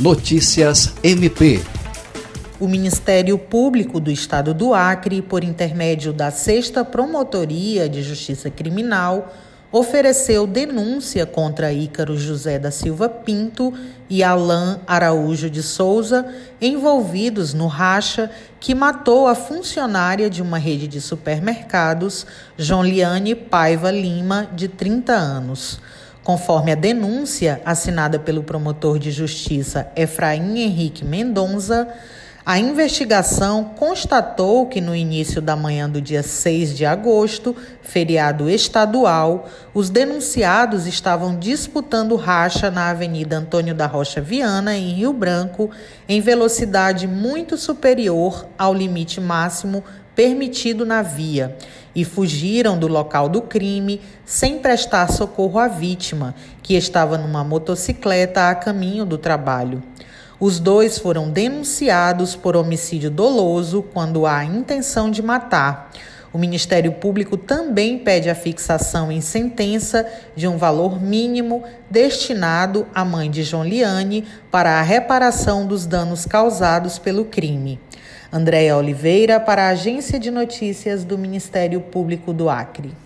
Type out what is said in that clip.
Notícias MP. O Ministério Público do Estado do Acre, por intermédio da Sexta Promotoria de Justiça Criminal, ofereceu denúncia contra Ícaro José da Silva Pinto e Alain Araújo de Souza, envolvidos no racha que matou a funcionária de uma rede de supermercados, Liane Paiva Lima, de 30 anos. Conforme a denúncia assinada pelo promotor de justiça Efraim Henrique Mendonça, a investigação constatou que no início da manhã do dia 6 de agosto, feriado estadual, os denunciados estavam disputando racha na Avenida Antônio da Rocha Viana, em Rio Branco, em velocidade muito superior ao limite máximo permitido na via e fugiram do local do crime sem prestar socorro à vítima, que estava numa motocicleta a caminho do trabalho. Os dois foram denunciados por homicídio doloso quando há intenção de matar. O Ministério Público também pede a fixação em sentença de um valor mínimo destinado à mãe de João Liane para a reparação dos danos causados pelo crime. Andréa Oliveira, para a Agência de Notícias do Ministério Público do Acre.